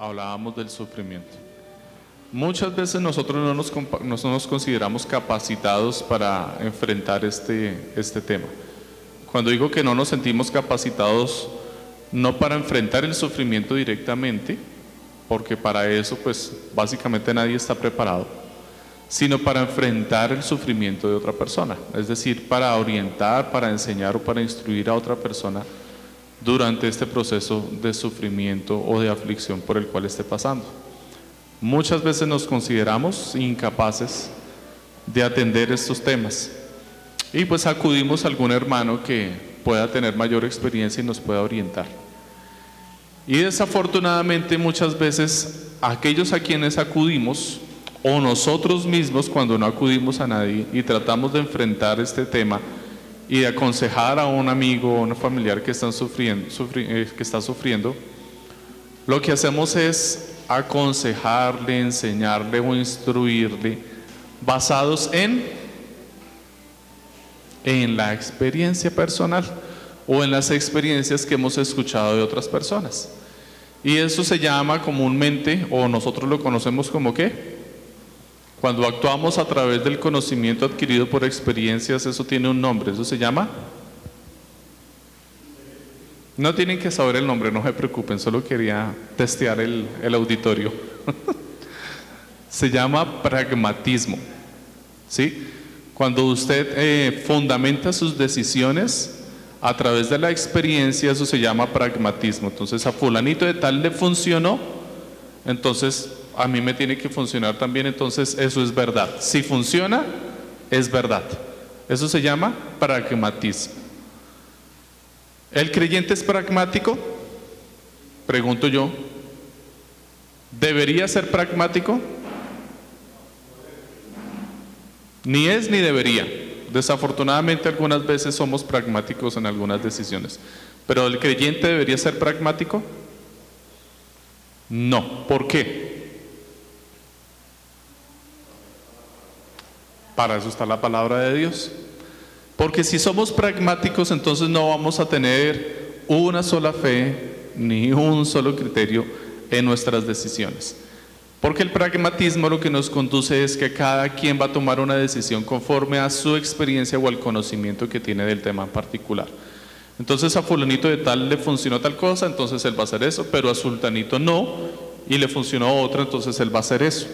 hablábamos del sufrimiento. Muchas veces nosotros no nos, consideramos capacitados para enfrentar este, este tema. Cuando digo que no nos sentimos capacitados, no para enfrentar el sufrimiento directamente, porque para eso pues básicamente nadie está preparado, sino para enfrentar el sufrimiento de otra persona, es decir, para orientar, para enseñar o para instruir a otra persona durante este proceso de sufrimiento o de aflicción por el cual esté pasando. Muchas veces nos consideramos incapaces de atender estos temas y pues acudimos a algún hermano que pueda tener mayor experiencia y nos pueda orientar. Y desafortunadamente muchas veces aquellos a quienes acudimos o nosotros mismos cuando no acudimos a nadie y tratamos de enfrentar este tema y de aconsejar a un amigo o un familiar que, están eh, que está sufriendo, lo que hacemos es aconsejarle, enseñarle o instruirle basados en en la experiencia personal o en las experiencias que hemos escuchado de otras personas. Y eso se llama comúnmente, o nosotros lo conocemos como qué? Cuando actuamos a través del conocimiento adquirido por experiencias, eso tiene un nombre, eso se llama... No tienen que saber el nombre, no se preocupen, solo quería testear el, el auditorio. se llama pragmatismo. ¿Sí? Cuando usted eh, fundamenta sus decisiones a través de la experiencia, eso se llama pragmatismo. Entonces a fulanito de tal le funcionó, entonces a mí me tiene que funcionar también, entonces eso es verdad. Si funciona, es verdad. Eso se llama pragmatismo. ¿El creyente es pragmático? Pregunto yo. ¿Debería ser pragmático? Ni es ni debería. Desafortunadamente algunas veces somos pragmáticos en algunas decisiones. Pero ¿el creyente debería ser pragmático? No. ¿Por qué? Para eso está la palabra de Dios. Porque si somos pragmáticos, entonces no vamos a tener una sola fe ni un solo criterio en nuestras decisiones. Porque el pragmatismo lo que nos conduce es que cada quien va a tomar una decisión conforme a su experiencia o al conocimiento que tiene del tema en particular. Entonces a fulanito de tal le funcionó tal cosa, entonces él va a hacer eso, pero a sultanito no, y le funcionó otra, entonces él va a hacer eso.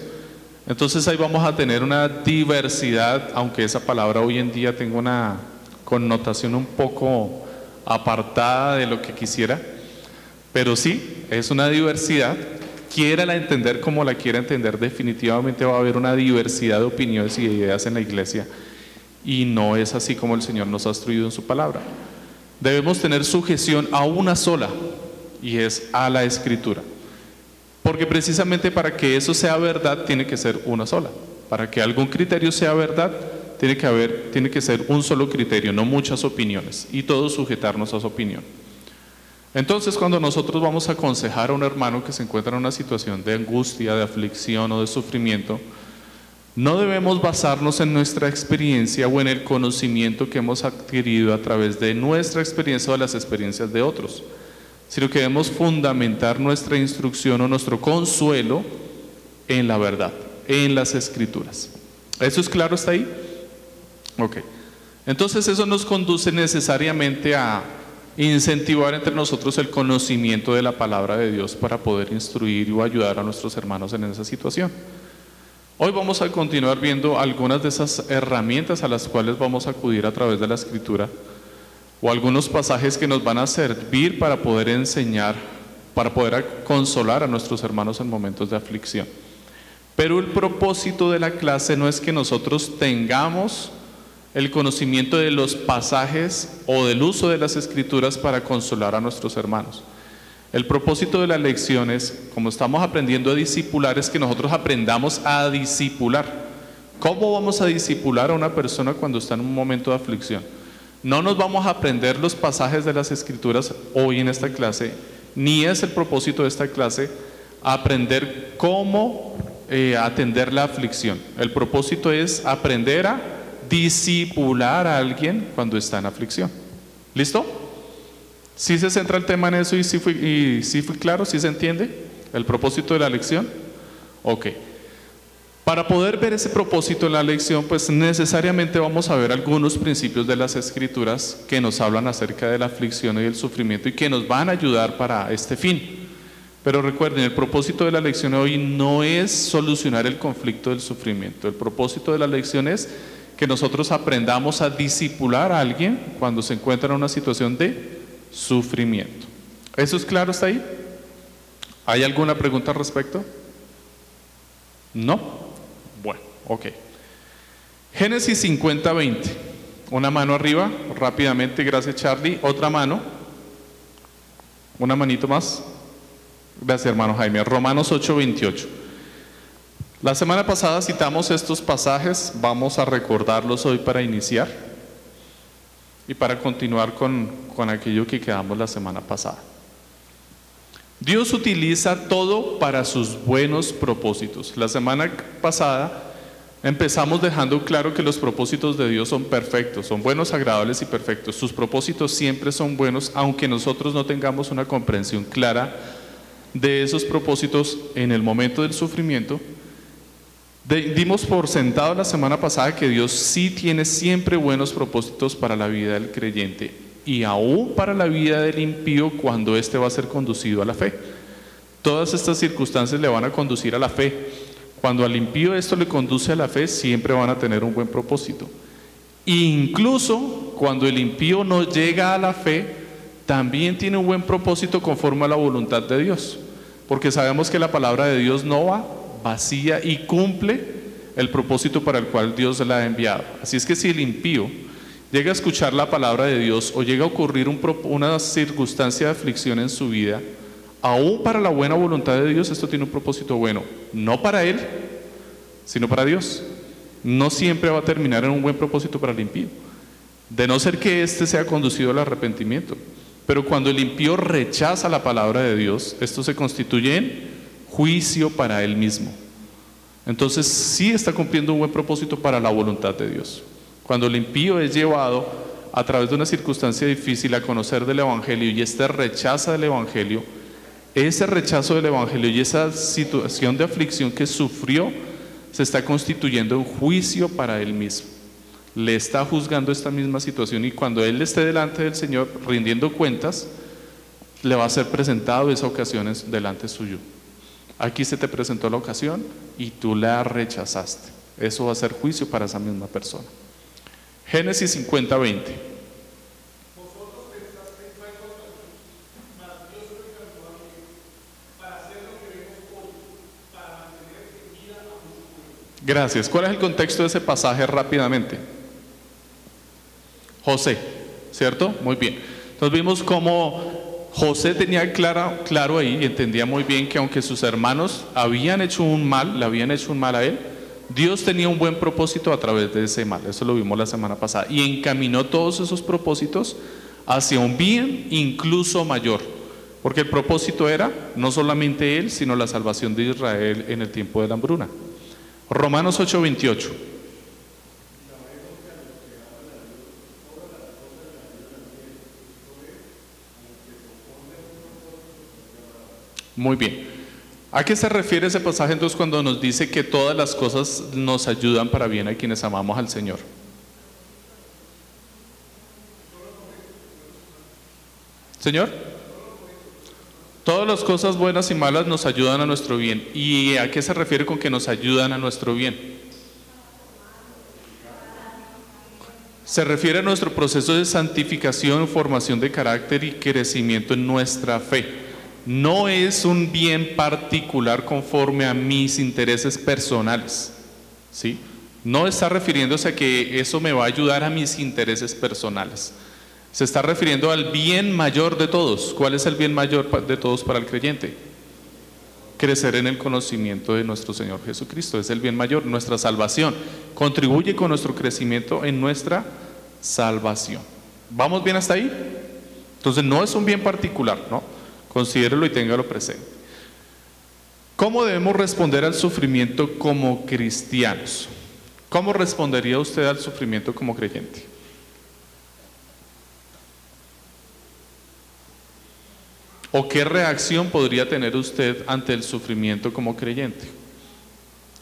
Entonces ahí vamos a tener una diversidad, aunque esa palabra hoy en día tenga una connotación un poco apartada de lo que quisiera, pero sí, es una diversidad, quiera la entender como la quiera entender, definitivamente va a haber una diversidad de opiniones y de ideas en la iglesia y no es así como el Señor nos ha instruido en su palabra. Debemos tener sujeción a una sola y es a la escritura. Porque precisamente para que eso sea verdad tiene que ser una sola. Para que algún criterio sea verdad tiene que haber tiene que ser un solo criterio, no muchas opiniones y todos sujetarnos a su opinión. Entonces, cuando nosotros vamos a aconsejar a un hermano que se encuentra en una situación de angustia, de aflicción o de sufrimiento, no debemos basarnos en nuestra experiencia o en el conocimiento que hemos adquirido a través de nuestra experiencia o de las experiencias de otros, sino que debemos fundamentar nuestra instrucción o nuestro consuelo en la verdad, en las escrituras. ¿Eso es claro hasta ahí? Ok. Entonces eso nos conduce necesariamente a incentivar entre nosotros el conocimiento de la palabra de Dios para poder instruir o ayudar a nuestros hermanos en esa situación. Hoy vamos a continuar viendo algunas de esas herramientas a las cuales vamos a acudir a través de la escritura o algunos pasajes que nos van a servir para poder enseñar, para poder consolar a nuestros hermanos en momentos de aflicción. Pero el propósito de la clase no es que nosotros tengamos el conocimiento de los pasajes o del uso de las escrituras para consolar a nuestros hermanos. El propósito de la lección es, como estamos aprendiendo a disipular, es que nosotros aprendamos a disipular. ¿Cómo vamos a disipular a una persona cuando está en un momento de aflicción? No nos vamos a aprender los pasajes de las escrituras hoy en esta clase, ni es el propósito de esta clase aprender cómo eh, atender la aflicción. El propósito es aprender a disipular a alguien cuando está en aflicción. ¿Listo? ¿Sí se centra el tema en eso y sí fui, sí claro? ¿Sí se entiende? ¿El propósito de la lección? Ok. Para poder ver ese propósito en la lección, pues necesariamente vamos a ver algunos principios de las escrituras que nos hablan acerca de la aflicción y el sufrimiento y que nos van a ayudar para este fin. Pero recuerden, el propósito de la lección hoy no es solucionar el conflicto del sufrimiento. El propósito de la lección es que nosotros aprendamos a disipular a alguien cuando se encuentra en una situación de sufrimiento. ¿Eso es claro hasta ahí? ¿Hay alguna pregunta al respecto? No. Ok. Génesis 50, 20. Una mano arriba, rápidamente, gracias Charlie. Otra mano. Una manito más. Gracias hermano Jaime. Romanos 8, 28. La semana pasada citamos estos pasajes, vamos a recordarlos hoy para iniciar y para continuar con, con aquello que quedamos la semana pasada. Dios utiliza todo para sus buenos propósitos. La semana pasada empezamos dejando claro que los propósitos de Dios son perfectos, son buenos, agradables y perfectos. Sus propósitos siempre son buenos, aunque nosotros no tengamos una comprensión clara de esos propósitos en el momento del sufrimiento. dimos por sentado la semana pasada que Dios sí tiene siempre buenos propósitos para la vida del creyente y aún para la vida del impío cuando éste va a ser conducido a la fe. Todas estas circunstancias le van a conducir a la fe. Cuando al impío esto le conduce a la fe, siempre van a tener un buen propósito. Incluso cuando el impío no llega a la fe, también tiene un buen propósito conforme a la voluntad de Dios. Porque sabemos que la palabra de Dios no va vacía y cumple el propósito para el cual Dios la ha enviado. Así es que si el impío llega a escuchar la palabra de Dios o llega a ocurrir una circunstancia de aflicción en su vida, aún para la buena voluntad de Dios esto tiene un propósito bueno, no para él, sino para Dios. No siempre va a terminar en un buen propósito para el impío, de no ser que éste sea conducido al arrepentimiento. Pero cuando el impío rechaza la palabra de Dios, esto se constituye en juicio para él mismo. Entonces sí está cumpliendo un buen propósito para la voluntad de Dios. Cuando el impío es llevado a través de una circunstancia difícil a conocer del Evangelio y este rechaza del Evangelio, ese rechazo del Evangelio y esa situación de aflicción que sufrió se está constituyendo en juicio para él mismo. Le está juzgando esta misma situación y cuando él esté delante del Señor rindiendo cuentas, le va a ser presentado esa ocasión delante suyo. Aquí se te presentó la ocasión y tú la rechazaste. Eso va a ser juicio para esa misma persona. Génesis 50, 20. Gracias. ¿Cuál es el contexto de ese pasaje rápidamente? José, ¿cierto? Muy bien. Entonces vimos cómo José tenía clara, claro ahí y entendía muy bien que aunque sus hermanos habían hecho un mal, le habían hecho un mal a él, Dios tenía un buen propósito a través de ese mal, eso lo vimos la semana pasada, y encaminó todos esos propósitos hacia un bien incluso mayor, porque el propósito era no solamente él, sino la salvación de Israel en el tiempo de la hambruna. Romanos 8:28. Muy bien. ¿A qué se refiere ese pasaje entonces cuando nos dice que todas las cosas nos ayudan para bien a quienes amamos al Señor? Señor, todas las cosas buenas y malas nos ayudan a nuestro bien. ¿Y a qué se refiere con que nos ayudan a nuestro bien? Se refiere a nuestro proceso de santificación, formación de carácter y crecimiento en nuestra fe no es un bien particular conforme a mis intereses personales. ¿sí? No está refiriéndose a que eso me va a ayudar a mis intereses personales. Se está refiriendo al bien mayor de todos. ¿Cuál es el bien mayor de todos para el creyente? Crecer en el conocimiento de nuestro Señor Jesucristo. Es el bien mayor, nuestra salvación. Contribuye con nuestro crecimiento en nuestra salvación. ¿Vamos bien hasta ahí? Entonces no es un bien particular, ¿no? Considérelo y téngalo presente. ¿Cómo debemos responder al sufrimiento como cristianos? ¿Cómo respondería usted al sufrimiento como creyente? ¿O qué reacción podría tener usted ante el sufrimiento como creyente?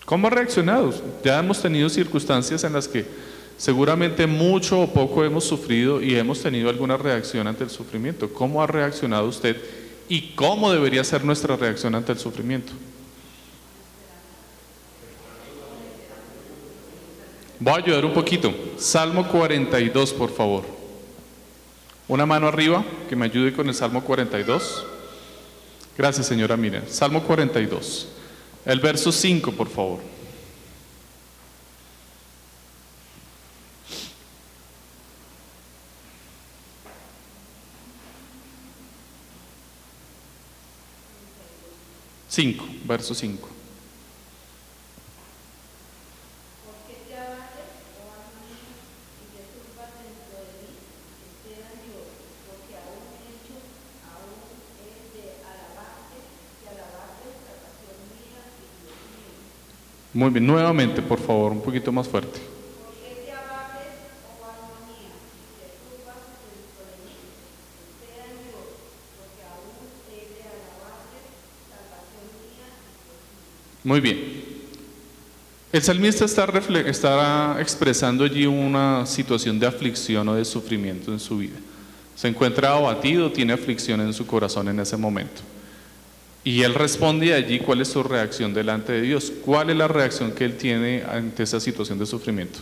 ¿Cómo ha reaccionado? Ya hemos tenido circunstancias en las que seguramente mucho o poco hemos sufrido y hemos tenido alguna reacción ante el sufrimiento. ¿Cómo ha reaccionado usted y cómo debería ser nuestra reacción ante el sufrimiento? Voy a ayudar un poquito. Salmo 42, por favor. Una mano arriba que me ayude con el Salmo 42. Gracias, señora Miriam. Salmo 42. El verso 5, por favor. Cinco, verso 5. Muy bien, nuevamente, por favor, un poquito más fuerte. Muy bien. El salmista está, está, expresando allí una situación de aflicción o de sufrimiento en su vida. Se encuentra abatido, tiene aflicción en su corazón en ese momento. Y él responde allí cuál es su reacción delante de Dios. ¿Cuál es la reacción que él tiene ante esa situación de sufrimiento?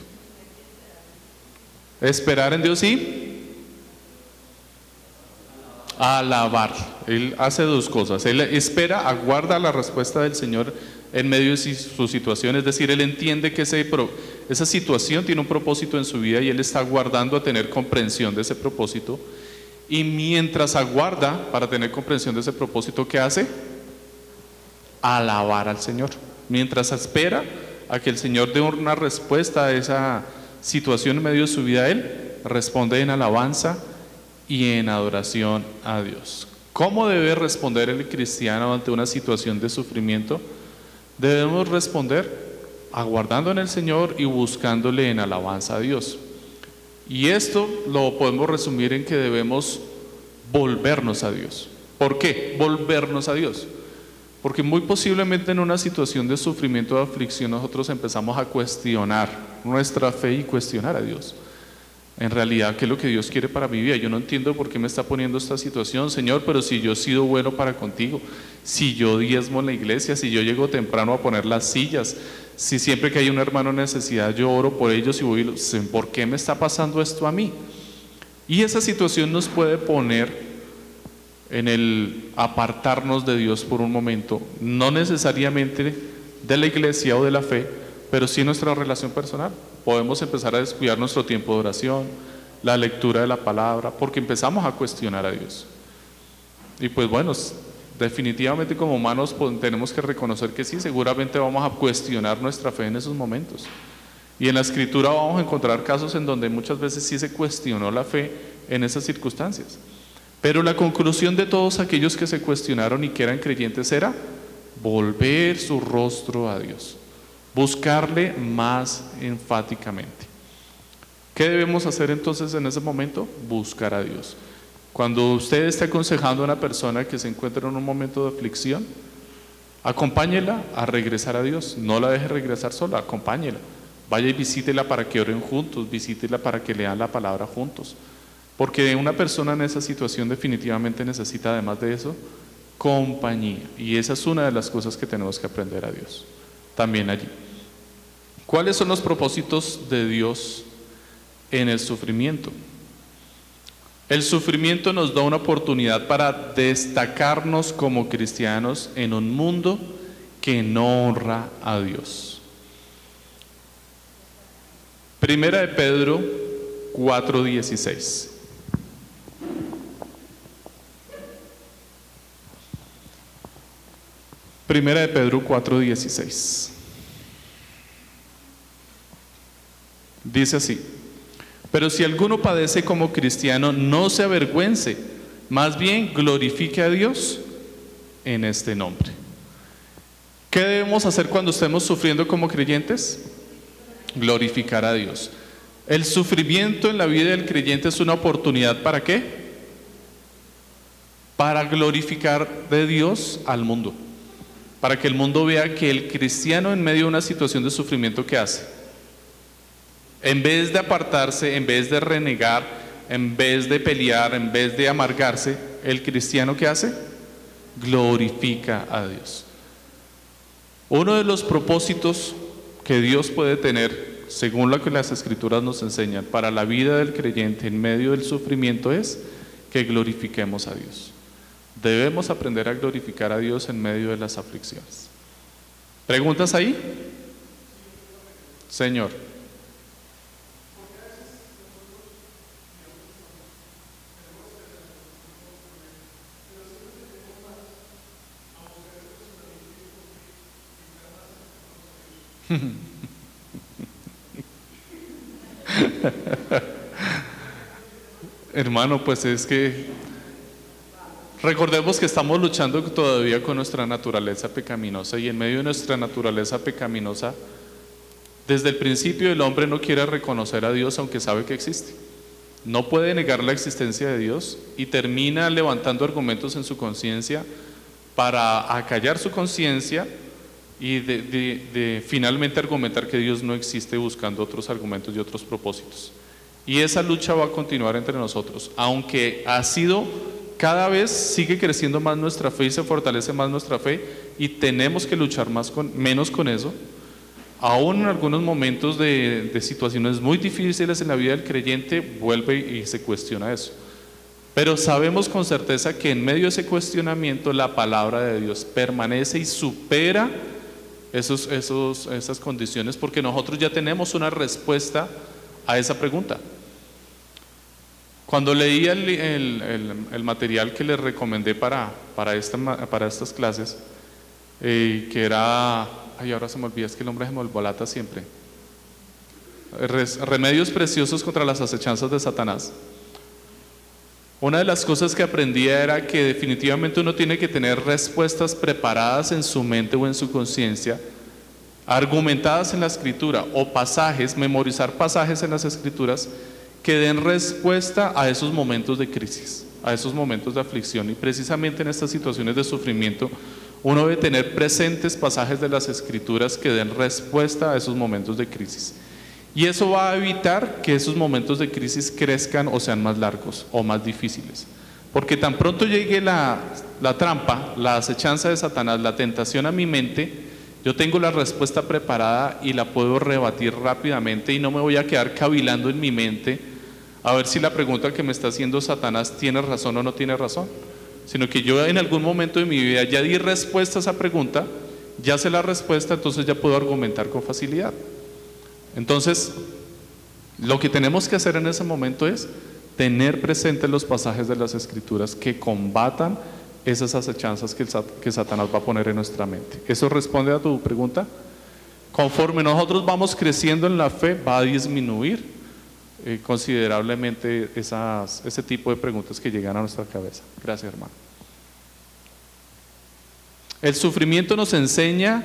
Esperar en Dios y alabar. Él hace dos cosas. Él espera, aguarda la respuesta del Señor en medio de su situación. Es decir, él entiende que esa situación tiene un propósito en su vida y él está aguardando a tener comprensión de ese propósito. Y mientras aguarda para tener comprensión de ese propósito, ¿qué hace? Alabar al Señor. Mientras espera a que el Señor dé una respuesta a esa situación en medio de su vida, Él responde en alabanza y en adoración a Dios. ¿Cómo debe responder el cristiano ante una situación de sufrimiento? Debemos responder aguardando en el Señor y buscándole en alabanza a Dios. Y esto lo podemos resumir en que debemos volvernos a Dios. ¿Por qué? Volvernos a Dios. Porque muy posiblemente en una situación de sufrimiento o aflicción nosotros empezamos a cuestionar nuestra fe y cuestionar a Dios. En realidad, ¿qué es lo que Dios quiere para mi vida? Yo no entiendo por qué me está poniendo esta situación, Señor, pero si yo he sido bueno para contigo, si yo diezmo en la iglesia, si yo llego temprano a poner las sillas, si siempre que hay un hermano en necesidad yo oro por ellos y voy, ¿por qué me está pasando esto a mí? Y esa situación nos puede poner en el apartarnos de Dios por un momento, no necesariamente de la iglesia o de la fe, pero sí nuestra relación personal. Podemos empezar a descuidar nuestro tiempo de oración, la lectura de la palabra, porque empezamos a cuestionar a Dios. Y pues bueno, definitivamente como humanos tenemos que reconocer que sí, seguramente vamos a cuestionar nuestra fe en esos momentos. Y en la escritura vamos a encontrar casos en donde muchas veces sí se cuestionó la fe en esas circunstancias. Pero la conclusión de todos aquellos que se cuestionaron y que eran creyentes era volver su rostro a Dios, buscarle más enfáticamente. ¿Qué debemos hacer entonces en ese momento? Buscar a Dios. Cuando usted está aconsejando a una persona que se encuentra en un momento de aflicción, acompáñela a regresar a Dios. No la deje regresar sola, acompáñela. Vaya y visítela para que oren juntos, visítela para que lean la palabra juntos. Porque una persona en esa situación definitivamente necesita, además de eso, compañía. Y esa es una de las cosas que tenemos que aprender a Dios. También allí. ¿Cuáles son los propósitos de Dios en el sufrimiento? El sufrimiento nos da una oportunidad para destacarnos como cristianos en un mundo que no honra a Dios. Primera de Pedro 4:16. Primera de Pedro 4:16. Dice así, pero si alguno padece como cristiano, no se avergüence, más bien glorifique a Dios en este nombre. ¿Qué debemos hacer cuando estemos sufriendo como creyentes? Glorificar a Dios. El sufrimiento en la vida del creyente es una oportunidad para qué? para glorificar de Dios al mundo, para que el mundo vea que el cristiano en medio de una situación de sufrimiento que hace, en vez de apartarse, en vez de renegar, en vez de pelear, en vez de amargarse, el cristiano que hace, glorifica a Dios. Uno de los propósitos que Dios puede tener, según lo que las escrituras nos enseñan, para la vida del creyente en medio del sufrimiento es que glorifiquemos a Dios. Debemos aprender a glorificar a Dios en medio de las aflicciones. ¿Preguntas ahí? Señor. Hermano, pues es que recordemos que estamos luchando todavía con nuestra naturaleza pecaminosa y en medio de nuestra naturaleza pecaminosa, desde el principio el hombre no quiere reconocer a Dios aunque sabe que existe. No puede negar la existencia de Dios y termina levantando argumentos en su conciencia para acallar su conciencia y de, finalmente argumentar que Dios no existe buscando otros argumentos y otros propósitos. Y esa lucha va a continuar entre nosotros, aunque ha sido cada vez sigue creciendo más nuestra fe y se fortalece más nuestra fe y tenemos que luchar más con, menos con eso. Aún en algunos momentos de, situaciones muy difíciles en la vida del creyente vuelve y se cuestiona eso. Pero sabemos con certeza que en medio de ese cuestionamiento la palabra de Dios permanece y supera esos, esos, esas condiciones porque nosotros ya tenemos una respuesta a esa pregunta. Cuando leí el, el, el, material que les recomendé para, para, esta, para estas clases, eh, que era, ay, ahora se me olvida, es que el hombre se me siempre, Remedios preciosos contra las acechanzas de Satanás. Una de las cosas que aprendía era que definitivamente uno tiene que tener respuestas preparadas en su mente o en su conciencia, argumentadas en la escritura o pasajes, memorizar pasajes en las escrituras que den respuesta a esos momentos de crisis, a esos momentos de aflicción. Y precisamente en estas situaciones de sufrimiento, uno debe tener presentes pasajes de las escrituras que den respuesta a esos momentos de crisis. Y eso va a evitar que esos momentos de crisis crezcan o sean más largos o más difíciles. Porque tan pronto llegue la, la trampa, la acechanza de Satanás, la tentación a mi mente, yo tengo la respuesta preparada y la puedo rebatir rápidamente y no me voy a quedar cavilando en mi mente a ver si la pregunta que me está haciendo Satanás tiene razón o no tiene razón, sino que yo en algún momento de mi vida ya di respuesta a esa pregunta, ya sé la respuesta, entonces ya puedo argumentar con facilidad. Entonces, lo que tenemos que hacer en ese momento es tener presentes los pasajes de las escrituras que combatan esas acechanzas que, que Satanás va a poner en nuestra mente. ¿Eso responde a tu pregunta? Conforme nosotros vamos creciendo en la fe, va a disminuir eh, considerablemente esas, ese tipo de preguntas que llegan a nuestra cabeza. Gracias, hermano. El sufrimiento nos enseña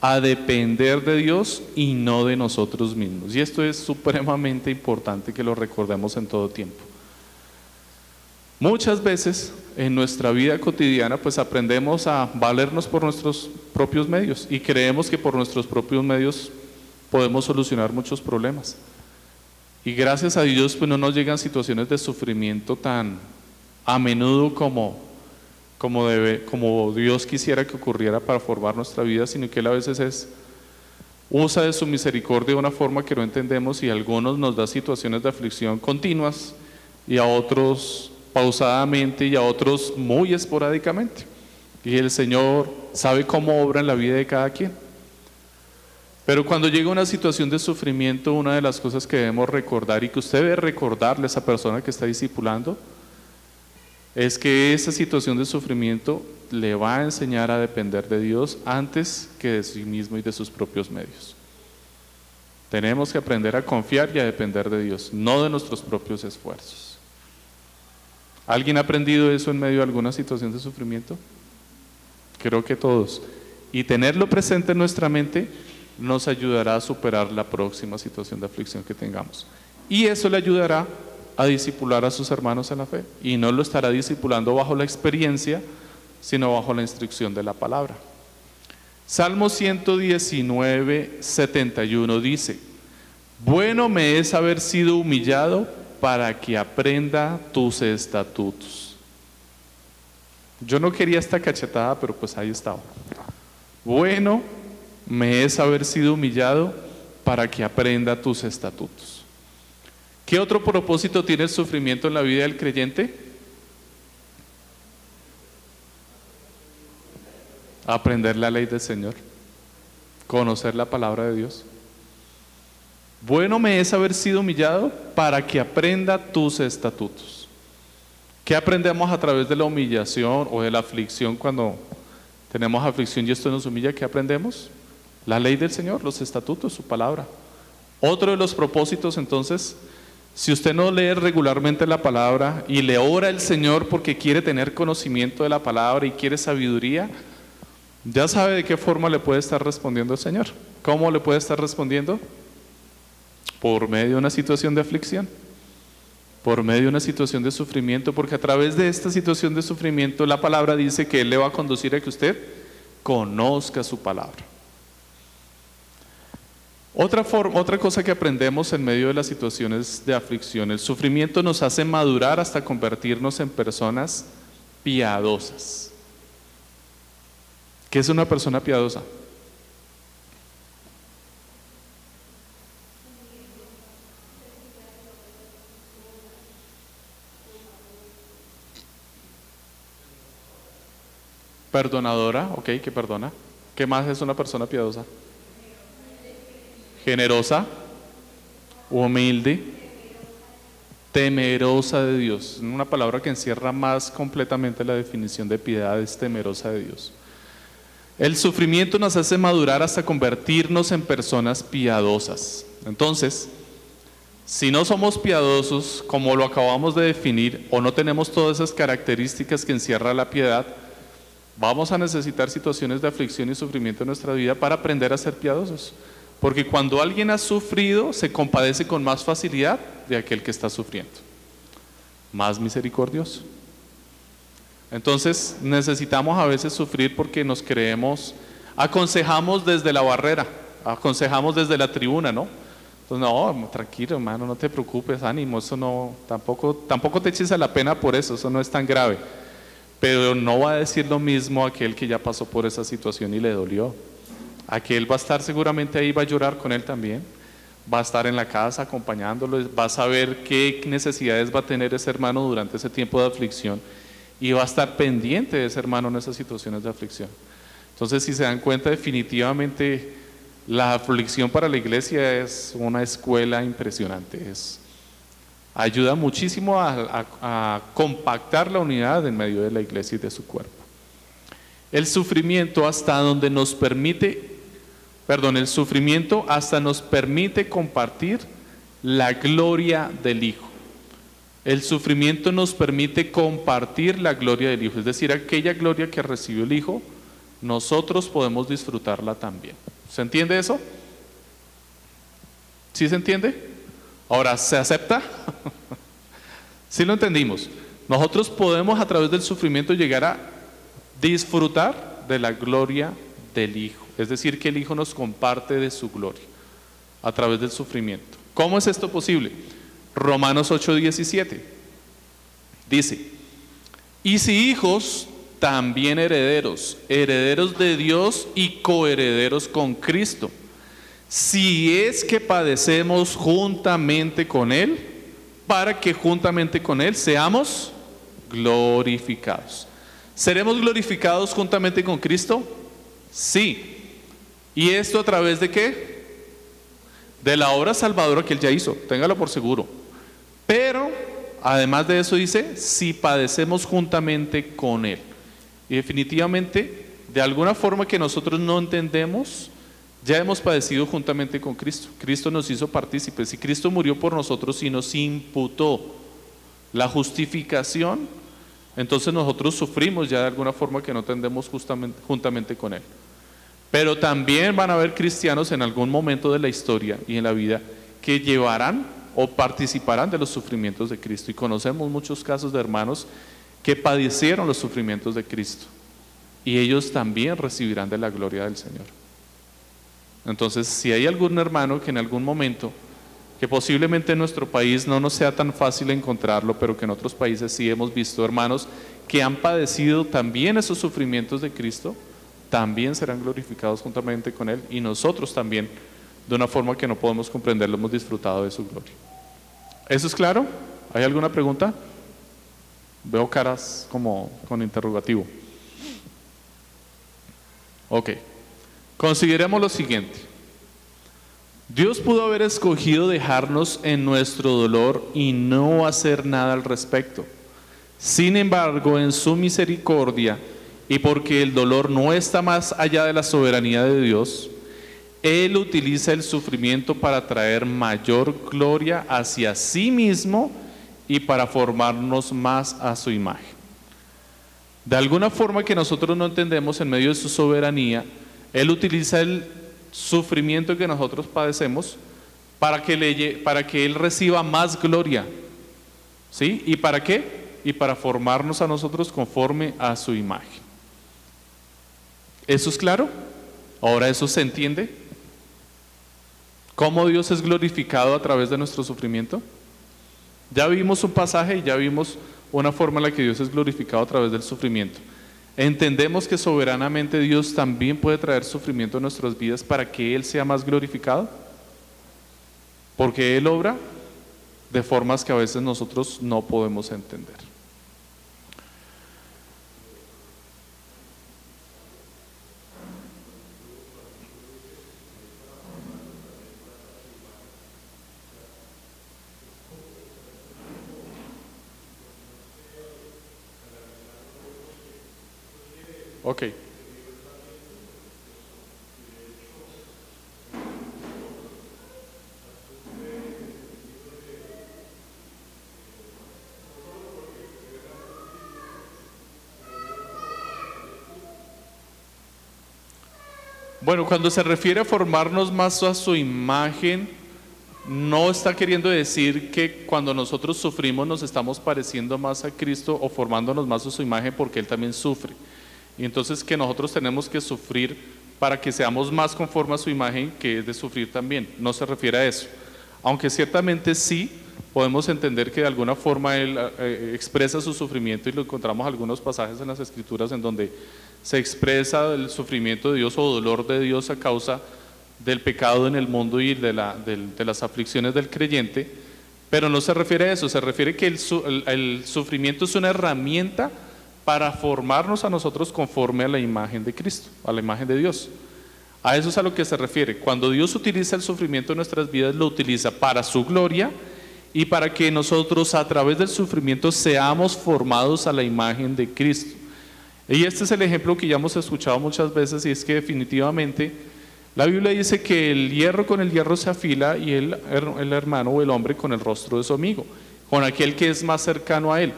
a depender de Dios y no de nosotros mismos. Y esto es supremamente importante que lo recordemos en todo tiempo. Muchas veces en nuestra vida cotidiana pues aprendemos a valernos por nuestros propios medios y creemos que por nuestros propios medios podemos solucionar muchos problemas. Y gracias a Dios pues no nos llegan situaciones de sufrimiento tan a menudo como como, como Dios quisiera que ocurriera para formar nuestra vida, sino que Él a veces es, usa de su misericordia de una forma que no entendemos y a algunos nos da situaciones de aflicción continuas y a otros pausadamente y a otros muy esporádicamente. Y el Señor sabe cómo obra en la vida de cada quien. Pero cuando llega una situación de sufrimiento, una de las cosas que debemos recordar y que usted debe recordarle a esa persona que está discipulando, es que esa situación de sufrimiento le va a enseñar a depender de Dios antes que de sí mismo y de sus propios medios. Tenemos que aprender a confiar y a depender de Dios, no de nuestros propios esfuerzos. ¿Alguien ha aprendido eso en medio de alguna situación de sufrimiento? Creo que todos. Y tenerlo presente en nuestra mente nos ayudará a superar la próxima situación de aflicción que tengamos. Y eso le ayudará a disipular a sus hermanos en la fe. Y no lo estará discipulando bajo la experiencia, sino bajo la instrucción de la palabra. Salmo 119, 71 dice, bueno me es haber sido humillado para que aprenda tus estatutos. Yo no quería esta cachetada, pero pues ahí estaba. Bueno me es haber sido humillado para que aprenda tus estatutos. ¿Qué otro propósito tiene el sufrimiento en la vida del creyente? Aprender la ley del Señor, conocer la palabra de Dios. Bueno me es haber sido humillado para que aprenda tus estatutos. ¿Qué aprendemos a través de la humillación o de la aflicción cuando tenemos aflicción y esto nos humilla? ¿Qué aprendemos? La ley del Señor, los estatutos, su palabra. Otro de los propósitos entonces, si usted no lee regularmente la palabra y le ora al Señor porque quiere tener conocimiento de la palabra y quiere sabiduría, ya sabe de qué forma le puede estar respondiendo el Señor. ¿Cómo le puede estar respondiendo? por medio de una situación de aflicción, por medio de una situación de sufrimiento, porque a través de esta situación de sufrimiento la palabra dice que Él le va a conducir a que usted conozca su palabra. Otra, forma, otra cosa que aprendemos en medio de las situaciones de aflicción, el sufrimiento nos hace madurar hasta convertirnos en personas piadosas. ¿Qué es una persona piadosa? Perdonadora, ok, que perdona. ¿Qué más es una persona piadosa? Generosa, humilde, temerosa de Dios. Una palabra que encierra más completamente la definición de piedad es temerosa de Dios. El sufrimiento nos hace madurar hasta convertirnos en personas piadosas. Entonces, si no somos piadosos, como lo acabamos de definir, o no tenemos todas esas características que encierra la piedad, Vamos a necesitar situaciones de aflicción y sufrimiento en nuestra vida para aprender a ser piadosos. Porque cuando alguien ha sufrido, se compadece con más facilidad de aquel que está sufriendo. Más misericordioso. Entonces necesitamos a veces sufrir porque nos creemos, aconsejamos desde la barrera, aconsejamos desde la tribuna, ¿no? Entonces, no, tranquilo, hermano, no te preocupes, ánimo, eso no, tampoco, tampoco te eches a la pena por eso, eso no es tan grave. Pero no va a decir lo mismo aquel que ya pasó por esa situación y le dolió. Aquel va a estar seguramente ahí, va a llorar con él también. Va a estar en la casa acompañándolo, va a saber qué necesidades va a tener ese hermano durante ese tiempo de aflicción y va a estar pendiente de ese hermano en esas situaciones de aflicción. Entonces, si se dan cuenta, definitivamente la aflicción para la iglesia es una escuela impresionante. Es, ayuda muchísimo a, compactar la unidad en medio de la iglesia y de su cuerpo. El sufrimiento hasta donde nos permite, perdón, el sufrimiento hasta nos permite compartir la gloria del Hijo. El sufrimiento nos permite compartir la gloria del Hijo, es decir, aquella gloria que recibió el Hijo, nosotros podemos disfrutarla también. ¿Se entiende eso? ¿Sí se entiende? Ahora, ¿se acepta? Si lo entendimos. Nosotros podemos a través del sufrimiento llegar a disfrutar de la gloria del Hijo. Es decir, que el Hijo nos comparte de su gloria a través del sufrimiento. ¿Cómo es esto posible? Romanos 8:17 dice, y si hijos, también herederos, herederos de Dios y coherederos con Cristo si es que padecemos juntamente con Él, para que juntamente con Él seamos glorificados. ¿Seremos glorificados juntamente con Cristo? Sí. ¿Y esto a través de qué? De la obra salvadora que Él ya hizo, téngalo por seguro. Pero, además de eso dice, si padecemos juntamente con Él. Y definitivamente, de alguna forma que nosotros no entendemos, ya hemos padecido juntamente con Cristo. Cristo nos hizo partícipes y Cristo murió por nosotros y nos imputó la justificación. Entonces nosotros sufrimos ya de alguna forma que no tendemos justamente, juntamente con Él. Pero también van a haber cristianos en algún momento de la historia y en la vida que llevarán o participarán de los sufrimientos de Cristo. Y conocemos muchos casos de hermanos que padecieron los sufrimientos de Cristo. Y ellos también recibirán de la gloria del Señor. Entonces, si hay algún hermano que en algún momento, que posiblemente en nuestro país no nos sea tan fácil encontrarlo, pero que en otros países sí hemos visto hermanos que han padecido también esos sufrimientos de Cristo, también serán glorificados juntamente con Él y nosotros también, de una forma que no podemos comprender, lo hemos disfrutado de su gloria. ¿Eso es claro? ¿Hay alguna pregunta? Veo caras como con interrogativo. Ok. Consideremos lo siguiente. Dios pudo haber escogido dejarnos en nuestro dolor y no hacer nada al respecto. Sin embargo, en su misericordia y porque el dolor no está más allá de la soberanía de Dios, Él utiliza el sufrimiento para traer mayor gloria hacia sí mismo y para formarnos más a su imagen. De alguna forma que nosotros no entendemos en medio de su soberanía, Él utiliza el sufrimiento que nosotros padecemos para que, le, para que Él reciba más gloria. ¿Sí? ¿Y para qué? Y para formarnos a nosotros conforme a su imagen. ¿Eso es claro? Ahora eso se entiende. ¿Cómo Dios es glorificado a través de nuestro sufrimiento? Ya vimos un pasaje y ya vimos una forma en la que Dios es glorificado a través del sufrimiento. Entendemos que soberanamente Dios también puede traer sufrimiento a nuestras vidas para que Él sea más glorificado. Porque Él obra de formas que a veces nosotros no podemos entender. Ok. Bueno, cuando se refiere a formarnos más a su imagen, no está queriendo decir que cuando nosotros sufrimos nos estamos pareciendo más a Cristo o formándonos más a su imagen porque Él también sufre. Y entonces que nosotros tenemos que sufrir para que seamos más conformes a su imagen, que es de sufrir también. No se refiere a eso. Aunque ciertamente sí podemos entender que de alguna forma Él eh, expresa su sufrimiento y lo encontramos algunos pasajes en las Escrituras en donde se expresa el sufrimiento de Dios o dolor de Dios a causa del pecado en el mundo y de, la, de, las aflicciones del creyente, pero no se refiere a eso, se refiere que el, el sufrimiento es una herramienta para formarnos a nosotros conforme a la imagen de Cristo, a la imagen de Dios. A eso es a lo que se refiere. Cuando Dios utiliza el sufrimiento en nuestras vidas, lo utiliza para su gloria y para que nosotros a través del sufrimiento seamos formados a la imagen de Cristo. Y este es el ejemplo que ya hemos escuchado muchas veces y es que definitivamente la Biblia dice que el hierro con el hierro se afila y el, el hermano o el hombre con el rostro de su amigo, con aquel que es más cercano a él.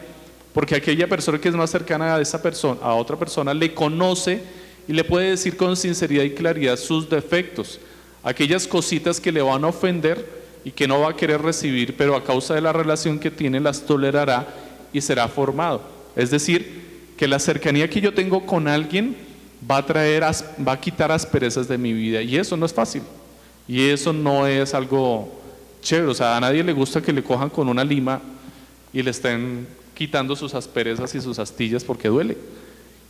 Porque aquella persona que es más cercana a esa persona, a otra persona, le conoce y le puede decir con sinceridad y claridad sus defectos, aquellas cositas que le van a ofender y que no va a querer recibir, pero a causa de la relación que tiene las tolerará y será formado. Es decir, que la cercanía que yo tengo con alguien va a traer, va a quitar asperezas de mi vida y eso no es fácil. Y eso no es algo chévere, o sea, a nadie le gusta que le cojan con una lima y le estén quitando sus asperezas y sus astillas porque duele.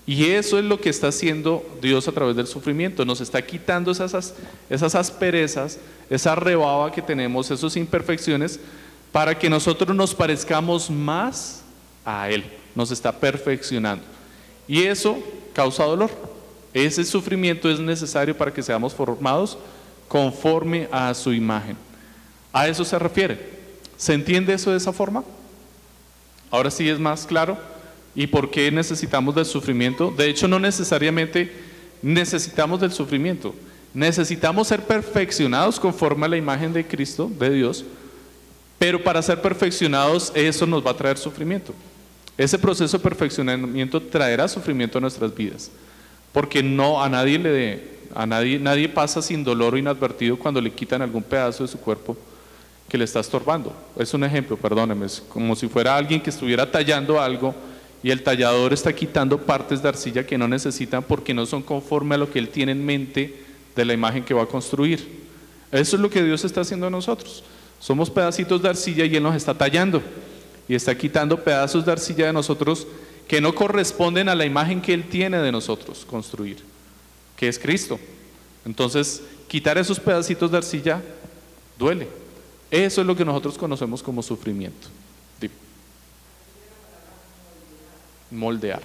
Y eso es lo que está haciendo Dios a través del sufrimiento. Nos está quitando esas, esas asperezas, esa rebaba que tenemos, esas imperfecciones, para que nosotros nos parezcamos más a Él. Nos está perfeccionando. Y eso causa dolor. Ese sufrimiento es necesario para que seamos formados conforme a su imagen. A eso se refiere. ¿Se entiende eso de esa forma? Ahora sí es más claro. ¿Y por qué necesitamos del sufrimiento? De hecho, no necesariamente necesitamos del sufrimiento. Necesitamos ser perfeccionados conforme a la imagen de Cristo, de Dios, pero para ser perfeccionados eso nos va a traer sufrimiento. Ese proceso de perfeccionamiento traerá sufrimiento a nuestras vidas, porque no a nadie le a nadie nadie pasa sin dolor o inadvertido cuando le quitan algún pedazo de su cuerpo que le está estorbando. Es un ejemplo, perdóneme, es como si fuera alguien que estuviera tallando algo y el tallador está quitando partes de arcilla que no necesitan porque no son conforme a lo que él tiene en mente de la imagen que va a construir. Eso es lo que Dios está haciendo a nosotros. Somos pedacitos de arcilla y Él nos está tallando y está quitando pedazos de arcilla de nosotros que no corresponden a la imagen que Él tiene de nosotros construir, que es Cristo. Entonces, quitar esos pedacitos de arcilla duele. Eso es lo que nosotros conocemos como sufrimiento. Moldear.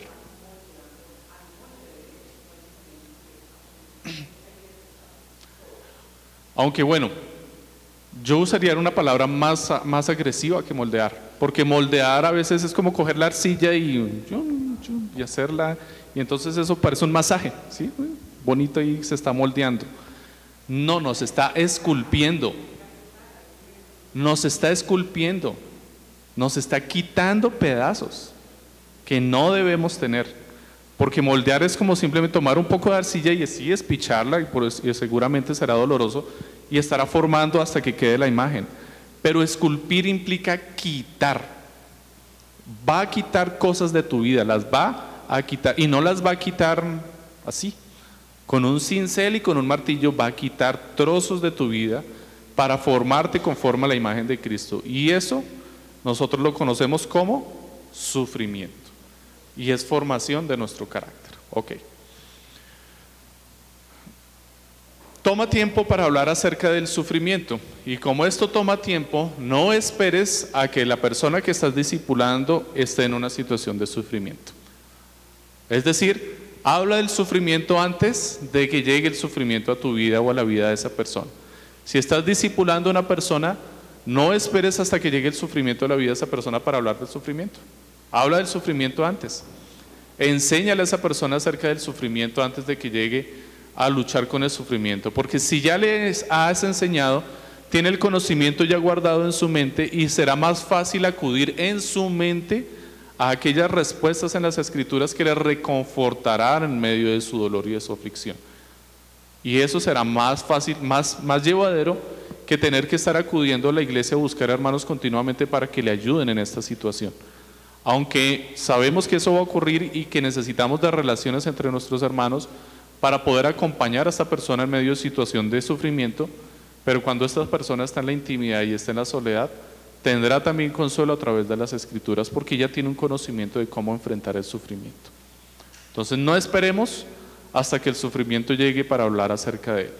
Aunque bueno, yo usaría una palabra más, más agresiva que moldear, porque moldear a veces es como coger la arcilla y, y hacerla, y entonces eso parece un masaje, ¿sí? bonito y se está moldeando. No, nos está esculpiendo, nos está esculpiendo, nos está quitando pedazos que no debemos tener. Porque moldear es como simplemente tomar un poco de arcilla y así espicharla y, seguramente será doloroso y estará formando hasta que quede la imagen. Pero esculpir implica quitar. Va a quitar cosas de tu vida, las va a quitar y no las va a quitar así. Con un cincel y con un martillo va a quitar trozos de tu vida para formarte conforme a la imagen de Cristo. Y eso nosotros lo conocemos como sufrimiento. Y es formación de nuestro carácter. Ok. Toma tiempo para hablar acerca del sufrimiento. Y como esto toma tiempo, no esperes a que la persona que estás discipulando esté en una situación de sufrimiento. Es decir, habla del sufrimiento antes de que llegue el sufrimiento a tu vida o a la vida de esa persona. Si estás discipulando a una persona, no esperes hasta que llegue el sufrimiento a la vida de esa persona para hablar del sufrimiento. Habla del sufrimiento antes. Enséñale a esa persona acerca del sufrimiento antes de que llegue a luchar con el sufrimiento. Porque si ya le has enseñado, tiene el conocimiento ya guardado en su mente y será más fácil acudir en su mente a aquellas respuestas en las escrituras que le reconfortarán en medio de su dolor y de su aflicción. Y eso será más fácil, más, más llevadero que tener que estar acudiendo a la iglesia a buscar hermanos continuamente para que le ayuden en esta situación. Aunque sabemos que eso va a ocurrir y que necesitamos de relaciones entre nuestros hermanos para poder acompañar a esta persona en medio de situación de sufrimiento, pero cuando esta persona está en la intimidad y está en la soledad, tendrá también consuelo a través de las escrituras porque ya tiene un conocimiento de cómo enfrentar el sufrimiento. Entonces no esperemos hasta que el sufrimiento llegue para hablar acerca de él.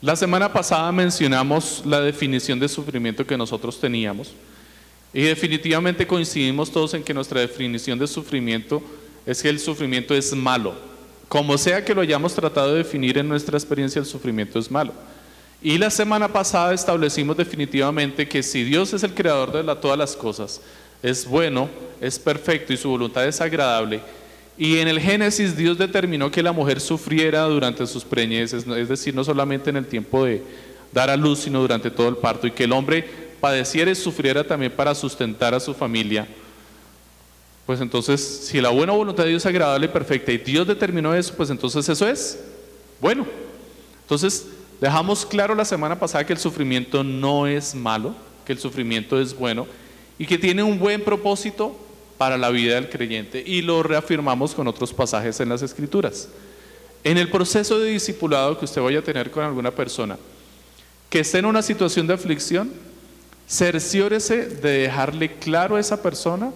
La semana pasada mencionamos la definición de sufrimiento que nosotros teníamos y definitivamente coincidimos todos en que nuestra definición de sufrimiento es que el sufrimiento es malo. Como sea que lo hayamos tratado de definir en nuestra experiencia, el sufrimiento es malo. Y la semana pasada establecimos definitivamente que si Dios es el creador de todas las cosas, es bueno, es perfecto y su voluntad es agradable, y en el Génesis Dios determinó que la mujer sufriera durante sus preñeces, es decir, no solamente en el tiempo de dar a luz, sino durante todo el parto, y que el hombre padeciera y sufriera también para sustentar a su familia. Pues entonces, si la buena voluntad de Dios es agradable y perfecta y Dios determinó eso, pues entonces eso es bueno. Entonces, dejamos claro la semana pasada que el sufrimiento no es malo, que el sufrimiento es bueno y que tiene un buen propósito para la vida del creyente y lo reafirmamos con otros pasajes en las escrituras. En el proceso de discipulado que usted vaya a tener con alguna persona que esté en una situación de aflicción, cerciórese de dejarle claro a esa persona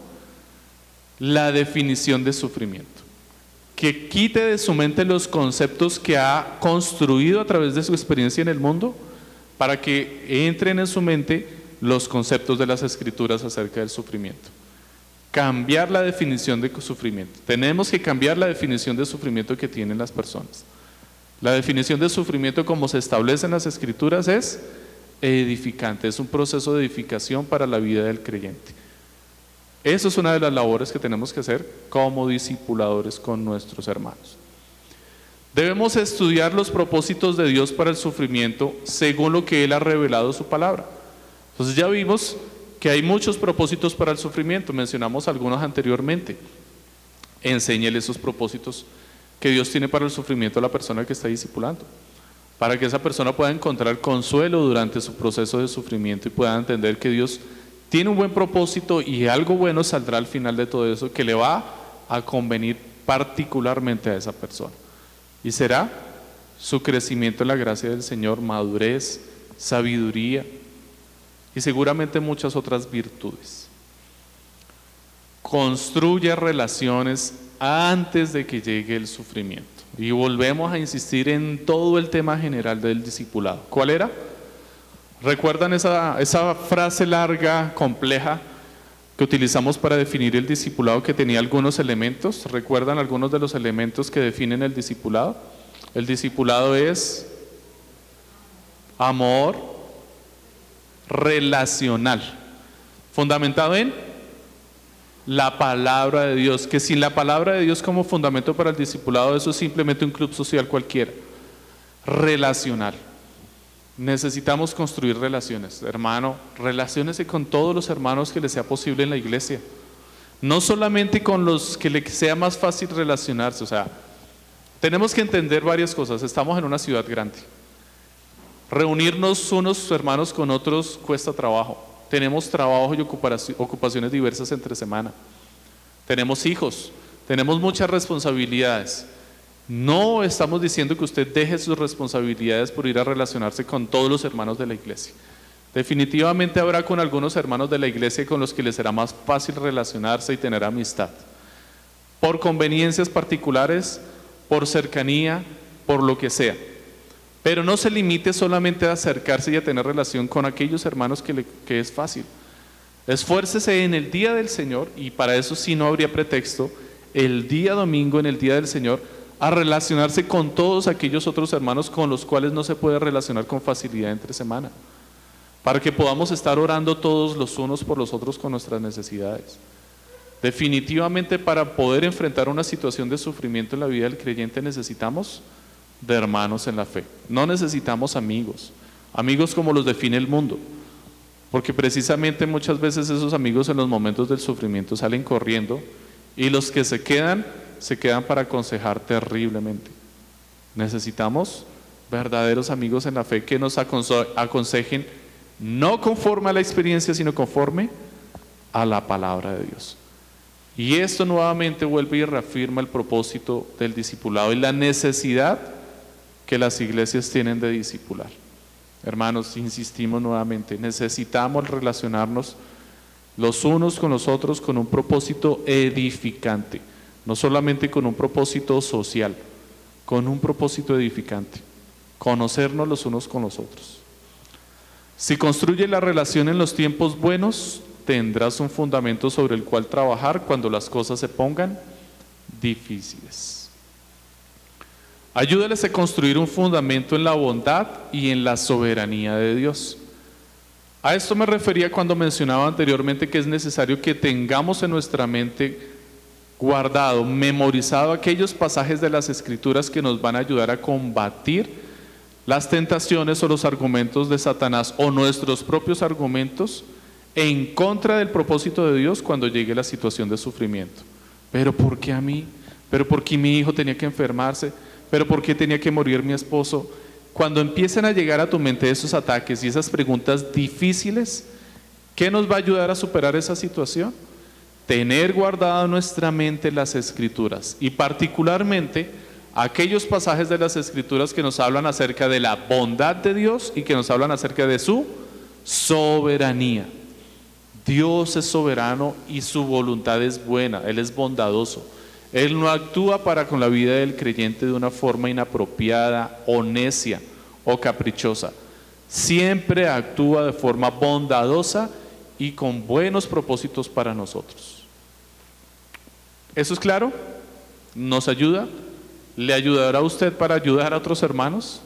la definición de sufrimiento. Que quite de su mente los conceptos que ha construido a través de su experiencia en el mundo para que entren en su mente los conceptos de las escrituras acerca del sufrimiento cambiar la definición de sufrimiento. Tenemos que cambiar la definición de sufrimiento que tienen las personas. La definición de sufrimiento como se establece en las escrituras es edificante, es un proceso de edificación para la vida del creyente. Eso es una de las labores que tenemos que hacer como discipuladores con nuestros hermanos. Debemos estudiar los propósitos de Dios para el sufrimiento según lo que Él ha revelado su palabra. Entonces ya vimos que hay muchos propósitos para el sufrimiento, mencionamos algunos anteriormente. Enséñele esos propósitos que Dios tiene para el sufrimiento a la persona que está discipulando. para que esa persona pueda encontrar consuelo durante su proceso de sufrimiento y pueda entender que Dios tiene un buen propósito y algo bueno saldrá al final de todo eso que le va a convenir particularmente a esa persona. Y será su crecimiento en la gracia del Señor, madurez, sabiduría y seguramente muchas otras virtudes. Construye relaciones antes de que llegue el sufrimiento. Y volvemos a insistir en todo el tema general del discipulado. ¿Cuál era? ¿Recuerdan esa, esa frase larga, compleja, que utilizamos para definir el discipulado que tenía algunos elementos? ¿Recuerdan algunos de los elementos que definen el discipulado? El discipulado es amor relacional, fundamentado en la palabra de Dios, que sin la palabra de Dios como fundamento para el discipulado, eso es simplemente un club social cualquiera, relacional. Necesitamos construir relaciones, hermano, relaciones con todos los hermanos que les sea posible en la iglesia. No solamente con los que le sea más fácil relacionarse, o sea, tenemos que entender varias cosas. Estamos en una ciudad grande. Reunirnos unos hermanos con otros cuesta trabajo. Tenemos trabajo y ocupaciones diversas entre semana. Tenemos hijos, tenemos muchas responsabilidades. No estamos diciendo que usted deje sus responsabilidades por ir a relacionarse con todos los hermanos de la iglesia. Definitivamente habrá con algunos hermanos de la iglesia con los que les será más fácil relacionarse y tener amistad. Por conveniencias particulares, por cercanía, por lo que sea. Pero no se limite solamente a acercarse y a tener relación con aquellos hermanos que, es fácil. Esfuércese en el día del Señor, y para eso sí no habría pretexto, el día domingo, en el día del Señor, a relacionarse con todos aquellos otros hermanos con los cuales no se puede relacionar con facilidad entre semana. Para que podamos estar orando todos los unos por los otros con nuestras necesidades. Definitivamente para poder enfrentar una situación de sufrimiento en la vida del creyente necesitamos de hermanos en la fe. No necesitamos amigos, amigos como los define el mundo, porque precisamente muchas veces esos amigos en los momentos del sufrimiento salen corriendo y los que se quedan, se quedan para aconsejar terriblemente. Necesitamos verdaderos amigos en la fe que nos aconsejen no conforme a la experiencia, sino conforme a la palabra de Dios. Y esto nuevamente vuelve y reafirma el propósito del discipulado y la necesidad que las iglesias tienen de discipular. Hermanos, insistimos nuevamente, necesitamos relacionarnos los unos con los otros con un propósito edificante, no solamente con un propósito social, con un propósito edificante, conocernos los unos con los otros. Si construye la relación en los tiempos buenos, tendrás un fundamento sobre el cual trabajar cuando las cosas se pongan difíciles. Ayúdales a construir un fundamento en la bondad y en la soberanía de Dios. A esto me refería cuando mencionaba anteriormente que es necesario que tengamos en nuestra mente guardado, memorizado aquellos pasajes de las escrituras que nos van a ayudar a combatir las tentaciones o los argumentos de Satanás o nuestros propios argumentos en contra del propósito de Dios cuando llegue la situación de sufrimiento. Pero ¿por qué a mí? ¿Pero por qué mi hijo tenía que enfermarse? Pero ¿por qué tenía que morir mi esposo? Cuando empiecen a llegar a tu mente esos ataques y esas preguntas difíciles, ¿qué nos va a ayudar a superar esa situación? Tener guardado en nuestra mente las escrituras y particularmente aquellos pasajes de las escrituras que nos hablan acerca de la bondad de Dios y que nos hablan acerca de su soberanía. Dios es soberano y su voluntad es buena, Él es bondadoso. Él no actúa para con la vida del creyente de una forma inapropiada o necia o caprichosa. Siempre actúa de forma bondadosa y con buenos propósitos para nosotros. ¿Eso es claro? ¿Nos ayuda? ¿Le ayudará a usted para ayudar a otros hermanos?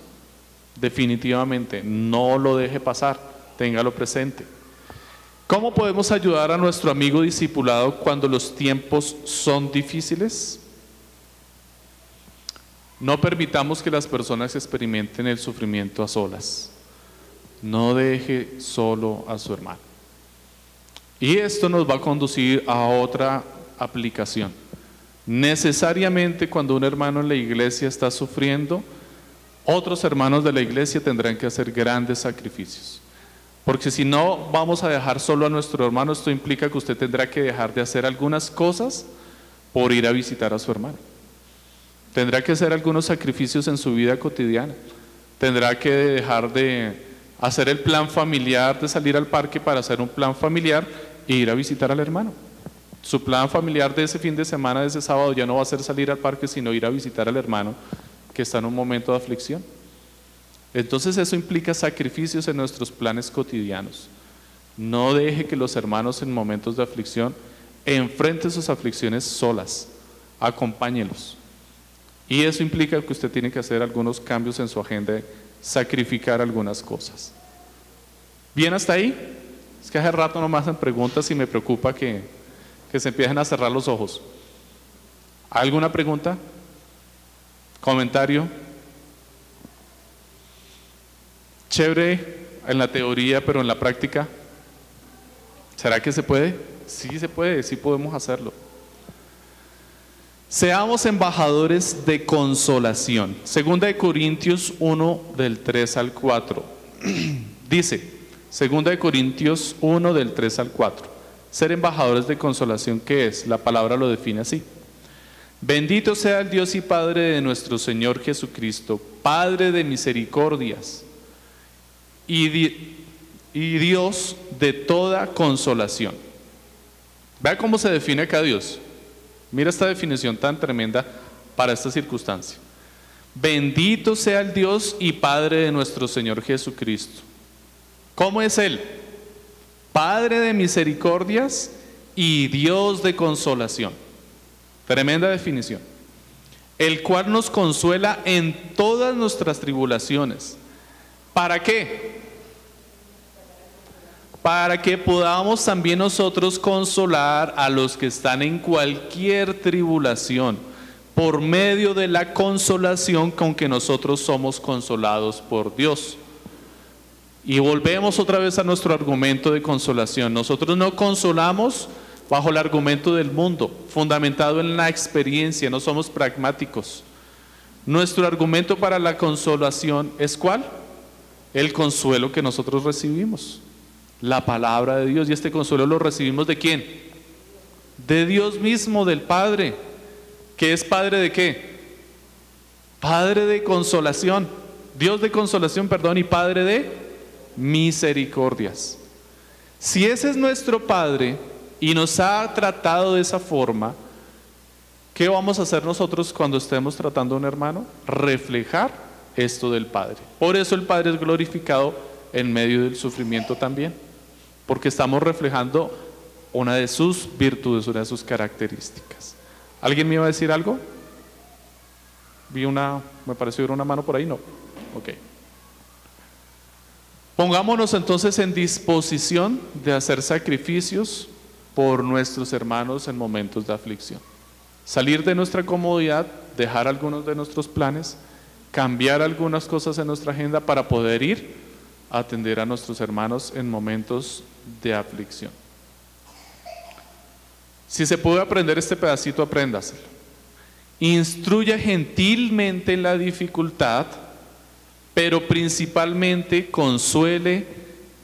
Definitivamente, no lo deje pasar, téngalo presente. ¿Cómo podemos ayudar a nuestro amigo discipulado cuando los tiempos son difíciles? No permitamos que las personas experimenten el sufrimiento a solas. No deje solo a su hermano. Y esto nos va a conducir a otra aplicación. Necesariamente cuando un hermano en la iglesia está sufriendo, otros hermanos de la iglesia tendrán que hacer grandes sacrificios. Porque si no vamos a dejar solo a nuestro hermano, esto implica que usted tendrá que dejar de hacer algunas cosas por ir a visitar a su hermano. Tendrá que hacer algunos sacrificios en su vida cotidiana. Tendrá que dejar de hacer el plan familiar, de salir al parque para hacer un plan familiar e ir a visitar al hermano. Su plan familiar de ese fin de semana, de ese sábado, ya no va a ser salir al parque, sino ir a visitar al hermano que está en un momento de aflicción. Entonces eso implica sacrificios en nuestros planes cotidianos. No deje que los hermanos en momentos de aflicción enfrenten sus aflicciones solas. Acompáñelos. Y eso implica que usted tiene que hacer algunos cambios en su agenda, sacrificar algunas cosas. ¿Bien hasta ahí? Es que hace rato no me hacen preguntas y me preocupa que, que se empiecen a cerrar los ojos. ¿Alguna pregunta? ¿Comentario? Chévere en la teoría, pero en la práctica. ¿Será que se puede? Sí se puede, sí podemos hacerlo. Seamos embajadores de consolación. Segunda de Corintios 1 del 3 al 4. Dice, Segunda de Corintios 1 del 3 al 4. Ser embajadores de consolación, ¿qué es? La palabra lo define así. Bendito sea el Dios y Padre de nuestro Señor Jesucristo, Padre de misericordias y, Dios de toda consolación. Vea cómo se define acá Dios. Mira esta definición tan tremenda para esta circunstancia. Bendito sea el Dios y Padre de nuestro Señor Jesucristo. ¿Cómo es Él? Padre de misericordias y Dios de consolación. Tremenda definición. El cual nos consuela en todas nuestras tribulaciones. ¿Para qué? para que podamos también nosotros consolar a los que están en cualquier tribulación, por medio de la consolación con que nosotros somos consolados por Dios. Y volvemos otra vez a nuestro argumento de consolación. Nosotros no consolamos bajo el argumento del mundo, fundamentado en la experiencia, no somos pragmáticos. Nuestro argumento para la consolación es cuál? El consuelo que nosotros recibimos la palabra de Dios. Y este consuelo lo recibimos de quién? De Dios mismo, del Padre. ¿Que es Padre de qué? Padre de consolación. Dios de consolación, perdón, y Padre de misericordias. Si ese es nuestro Padre y nos ha tratado de esa forma, ¿qué vamos a hacer nosotros cuando estemos tratando a un hermano? Reflejar esto del Padre. Por eso el Padre es glorificado en medio del sufrimiento también porque estamos reflejando una de sus virtudes, una de sus características. ¿Alguien me iba a decir algo? Vi una, me pareció ver una mano por ahí, no. Ok. Pongámonos entonces en disposición de hacer sacrificios por nuestros hermanos en momentos de aflicción. Salir de nuestra comodidad, dejar algunos de nuestros planes, cambiar algunas cosas en nuestra agenda para poder ir a atender a nuestros hermanos en momentos de aflicción. Si se puede aprender este pedacito, apréndaselo. Instruya gentilmente en la dificultad, pero principalmente consuele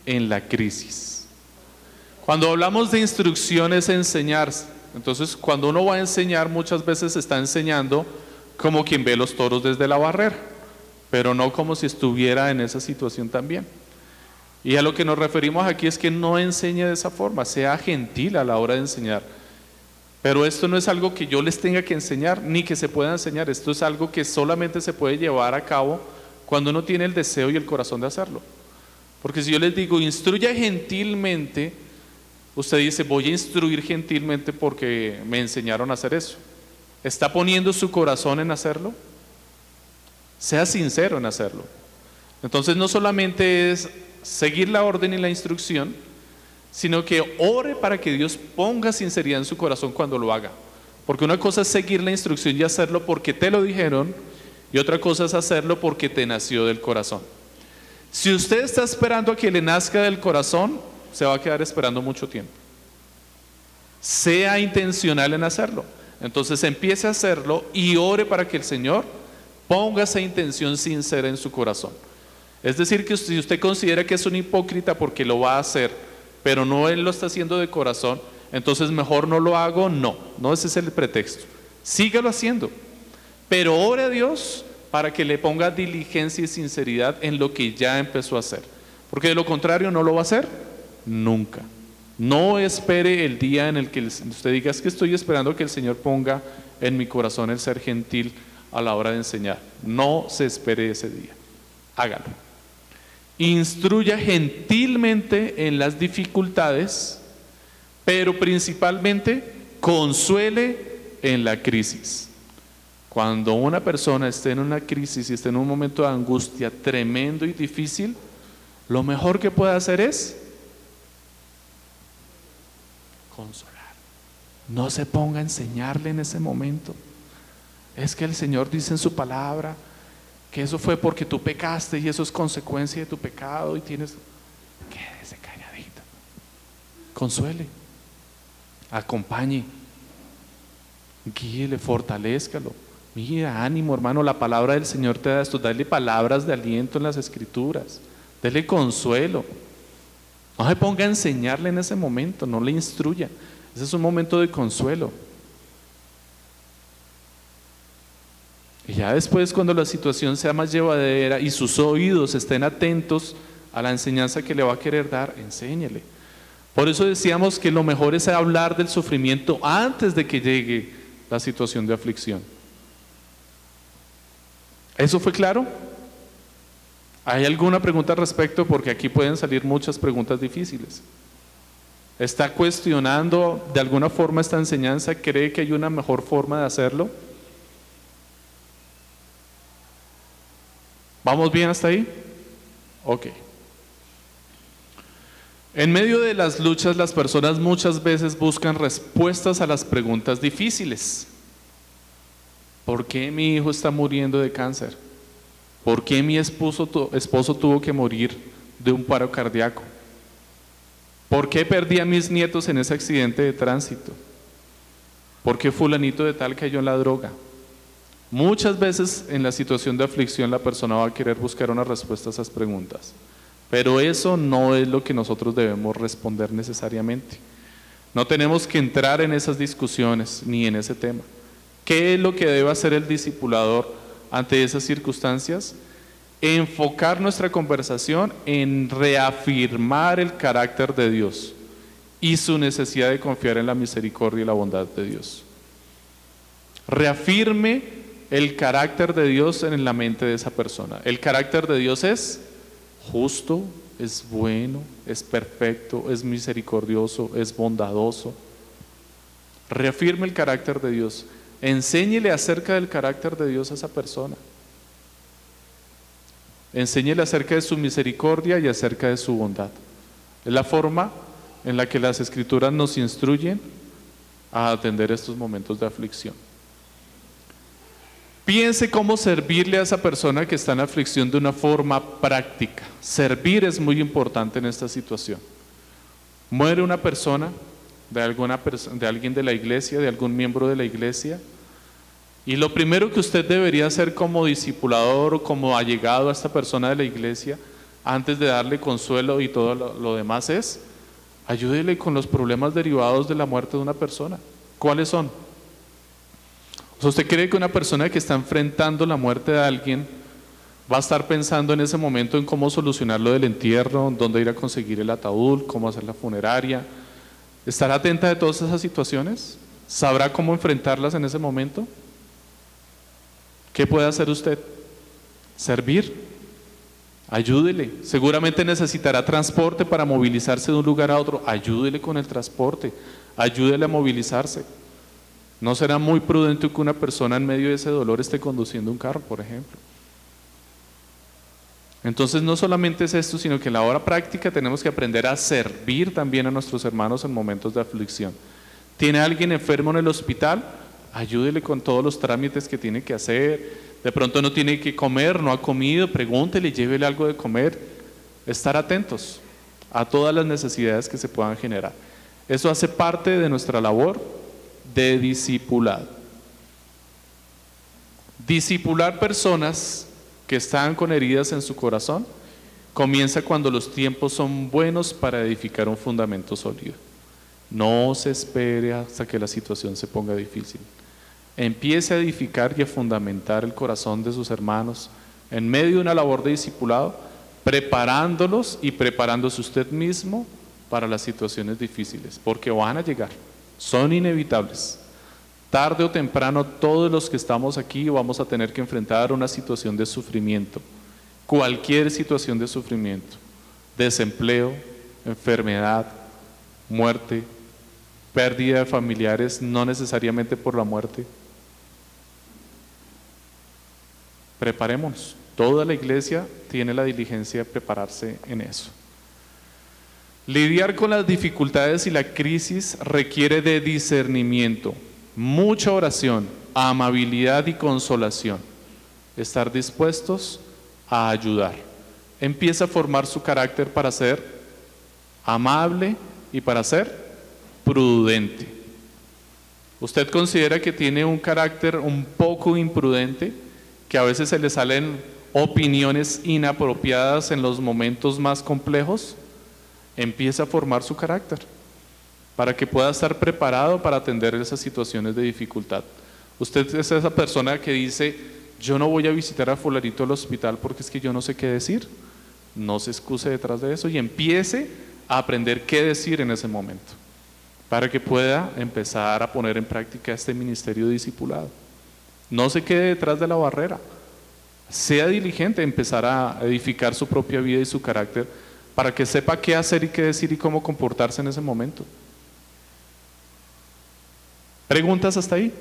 en la crisis. Cuando hablamos de instrucción es enseñar. Entonces, cuando uno va a enseñar, muchas veces está enseñando como quien ve los toros desde la barrera, pero no como si estuviera en esa situación también. Y a lo que nos referimos aquí es que no enseñe de esa forma, sea gentil a la hora de enseñar. Pero esto no es algo que yo les tenga que enseñar ni que se pueda enseñar, esto es algo que solamente se puede llevar a cabo cuando uno tiene el deseo y el corazón de hacerlo. Porque si yo les digo, instruya gentilmente, usted dice, voy a instruir gentilmente porque me enseñaron a hacer eso. ¿Está poniendo su corazón en hacerlo? Sea sincero en hacerlo. Entonces no solamente es seguir la orden y la instrucción, sino que ore para que Dios ponga sinceridad en su corazón cuando lo haga. Porque una cosa es seguir la instrucción y hacerlo porque te lo dijeron, y otra cosa es hacerlo porque te nació del corazón. Si usted está esperando a que le nazca del corazón, se va a quedar esperando mucho tiempo. Sea intencional en hacerlo. Entonces empiece a hacerlo y ore para que el Señor Ponga esa intención sincera en su corazón. Es decir, que si usted considera que es un hipócrita porque lo va a hacer, pero no él lo está haciendo de corazón, entonces mejor no lo hago, no, no ese es el pretexto. Sígalo haciendo, pero ore a Dios para que le ponga diligencia y sinceridad en lo que ya empezó a hacer, porque de lo contrario no lo va a hacer nunca. No espere el día en el que usted diga, es que estoy esperando que el Señor ponga en mi corazón el ser gentil a la hora de enseñar. No se espere ese día. Hágalo. Instruya gentilmente en las dificultades, pero principalmente consuele en la crisis. Cuando una persona esté en una crisis y esté en un momento de angustia tremendo y difícil, lo mejor que puede hacer es consolar. No se ponga a enseñarle en ese momento. Es que el Señor dice en su palabra que eso fue porque tú pecaste y eso es consecuencia de tu pecado y tienes... Quédese calladito. Consuele. Acompañe. Guíele, fortalezcalo. Mira, ánimo, hermano, la palabra del Señor te da esto. Dale palabras de aliento en las escrituras. Dele consuelo. No se ponga a enseñarle en ese momento, no le instruya. Ese es un momento de consuelo. Y ya después, cuando la situación sea más llevadera y sus oídos estén atentos a la enseñanza que le va a querer dar, enséñele. Por eso decíamos que lo mejor es hablar del sufrimiento antes de que llegue la situación de aflicción. ¿Eso fue claro? ¿Hay alguna pregunta al respecto? Porque aquí pueden salir muchas preguntas difíciles. ¿Está cuestionando de alguna forma esta enseñanza? ¿Cree que hay una mejor forma de hacerlo? ¿Vamos bien hasta ahí? Ok. En medio de las luchas las personas muchas veces buscan respuestas a las preguntas difíciles. ¿Por qué mi hijo está muriendo de cáncer? ¿Por qué mi esposo, tuvo que morir de un paro cardíaco? ¿Por qué perdí a mis nietos en ese accidente de tránsito? ¿Por qué fulanito de tal cayó en la droga? Muchas veces en la situación de aflicción la persona va a querer buscar una respuesta a esas preguntas, pero eso no es lo que nosotros debemos responder necesariamente. No tenemos que entrar en esas discusiones ni en ese tema. ¿Qué es lo que debe hacer el discipulador ante esas circunstancias? Enfocar nuestra conversación en reafirmar el carácter de Dios y su necesidad de confiar en la misericordia y la bondad de Dios. Reafirme el carácter de Dios en la mente de esa persona. El carácter de Dios es justo, es bueno, es perfecto, es misericordioso, es bondadoso. Reafirme el carácter de Dios. Enséñele acerca del carácter de Dios a esa persona. Enséñele acerca de su misericordia y acerca de su bondad. Es la forma en la que las escrituras nos instruyen a atender estos momentos de aflicción. Piense cómo servirle a esa persona que está en aflicción de una forma práctica. Servir es muy importante en esta situación. Muere una persona, de, alguna de alguien de la iglesia, de algún miembro de la iglesia. Y lo primero que usted debería hacer como discipulador o como allegado a esta persona de la iglesia, antes de darle consuelo y todo lo, demás es, ayúdele con los problemas derivados de la muerte de una persona. ¿Cuáles son? ¿Usted cree que una persona que está enfrentando la muerte de alguien va a estar pensando en ese momento en cómo solucionar lo del entierro, dónde ir a conseguir el ataúd, cómo hacer la funeraria? ¿Estará atenta de todas esas situaciones? ¿Sabrá cómo enfrentarlas en ese momento? ¿Qué puede hacer usted? Servir. Ayúdele. Seguramente necesitará transporte para movilizarse de un lugar a otro. Ayúdele con el transporte. Ayúdele a movilizarse. No será muy prudente que una persona en medio de ese dolor esté conduciendo un carro, por ejemplo. Entonces no solamente es esto, sino que en la hora práctica tenemos que aprender a servir también a nuestros hermanos en momentos de aflicción. ¿Tiene alguien enfermo en el hospital? Ayúdele con todos los trámites que tiene que hacer. De pronto no tiene que comer, no ha comido, pregúntele, llévele algo de comer. Estar atentos a todas las necesidades que se puedan generar. Eso hace parte de nuestra labor de discipulado. Discipular personas que están con heridas en su corazón comienza cuando los tiempos son buenos para edificar un fundamento sólido. No se espere hasta que la situación se ponga difícil. Empiece a edificar y a fundamentar el corazón de sus hermanos en medio de una labor de discipulado, preparándolos y preparándose usted mismo para las situaciones difíciles, porque van a llegar, son inevitables. Tarde o temprano todos los que estamos aquí vamos a tener que enfrentar una situación de sufrimiento, cualquier situación de sufrimiento, desempleo, enfermedad, muerte, pérdida de familiares, no necesariamente por la muerte. Preparémonos. Toda la iglesia tiene la diligencia de prepararse en eso. Lidiar con las dificultades y la crisis requiere de discernimiento, mucha oración, amabilidad y consolación. Estar dispuestos a ayudar. Empieza a formar su carácter para ser amable y para ser prudente. ¿Usted considera que tiene un carácter un poco imprudente, que a veces se le salen opiniones inapropiadas en los momentos más complejos? Empieza a formar su carácter para que pueda estar preparado para atender esas situaciones de dificultad. Usted es esa persona que dice, yo no voy a visitar a fularito al hospital porque es que yo no sé qué decir. No se excuse detrás de eso y empiece a aprender qué decir en ese momento para que pueda empezar a poner en práctica este ministerio discipulado. No se quede detrás de la barrera. Sea diligente, empezar a edificar su propia vida y su carácter para que sepa qué hacer y qué decir y cómo comportarse en ese momento. ¿Preguntas hasta ahí?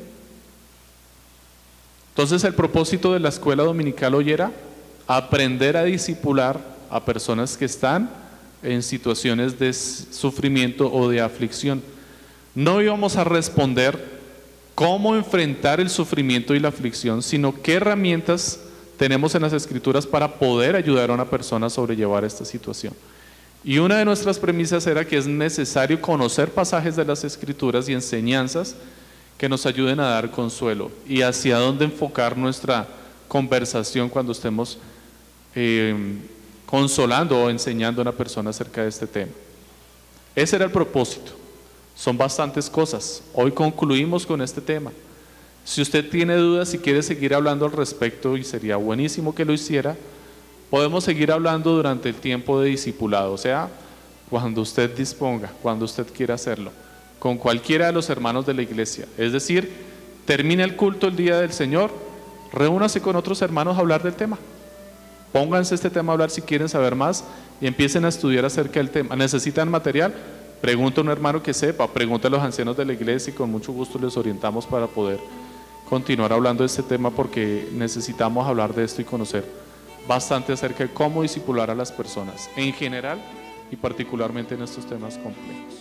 Entonces el propósito de la escuela dominical hoy era aprender a discipular a personas que están en situaciones de sufrimiento o de aflicción no íbamos a responder cómo enfrentar el sufrimiento y la aflicción, sino qué herramientas tenemos en las escrituras para poder ayudar a una persona a sobrellevar esta situación. Y una de nuestras premisas era que es necesario conocer pasajes de las escrituras y enseñanzas que nos ayuden a dar consuelo y hacia dónde enfocar nuestra conversación cuando estemos eh, consolando o enseñando a una persona acerca de este tema. Ese era el propósito. Son bastantes cosas. Hoy concluimos con este tema. Si usted tiene dudas y quiere seguir hablando al respecto, y sería buenísimo que lo hiciera, podemos seguir hablando durante el tiempo de discipulado, o sea, cuando usted disponga, cuando usted quiera hacerlo, con cualquiera de los hermanos de la iglesia. Es decir, termine el culto el día del Señor, reúnase con otros hermanos a hablar del tema. Pónganse este tema a hablar si quieren saber más y empiecen a estudiar acerca del tema. ¿Necesitan material? Pregunta a un hermano que sepa, pregunta a los ancianos de la iglesia y con mucho gusto les orientamos para poder continuar hablando de este tema porque necesitamos hablar de esto y conocer bastante acerca de cómo disipular a las personas en general y particularmente en estos temas complejos.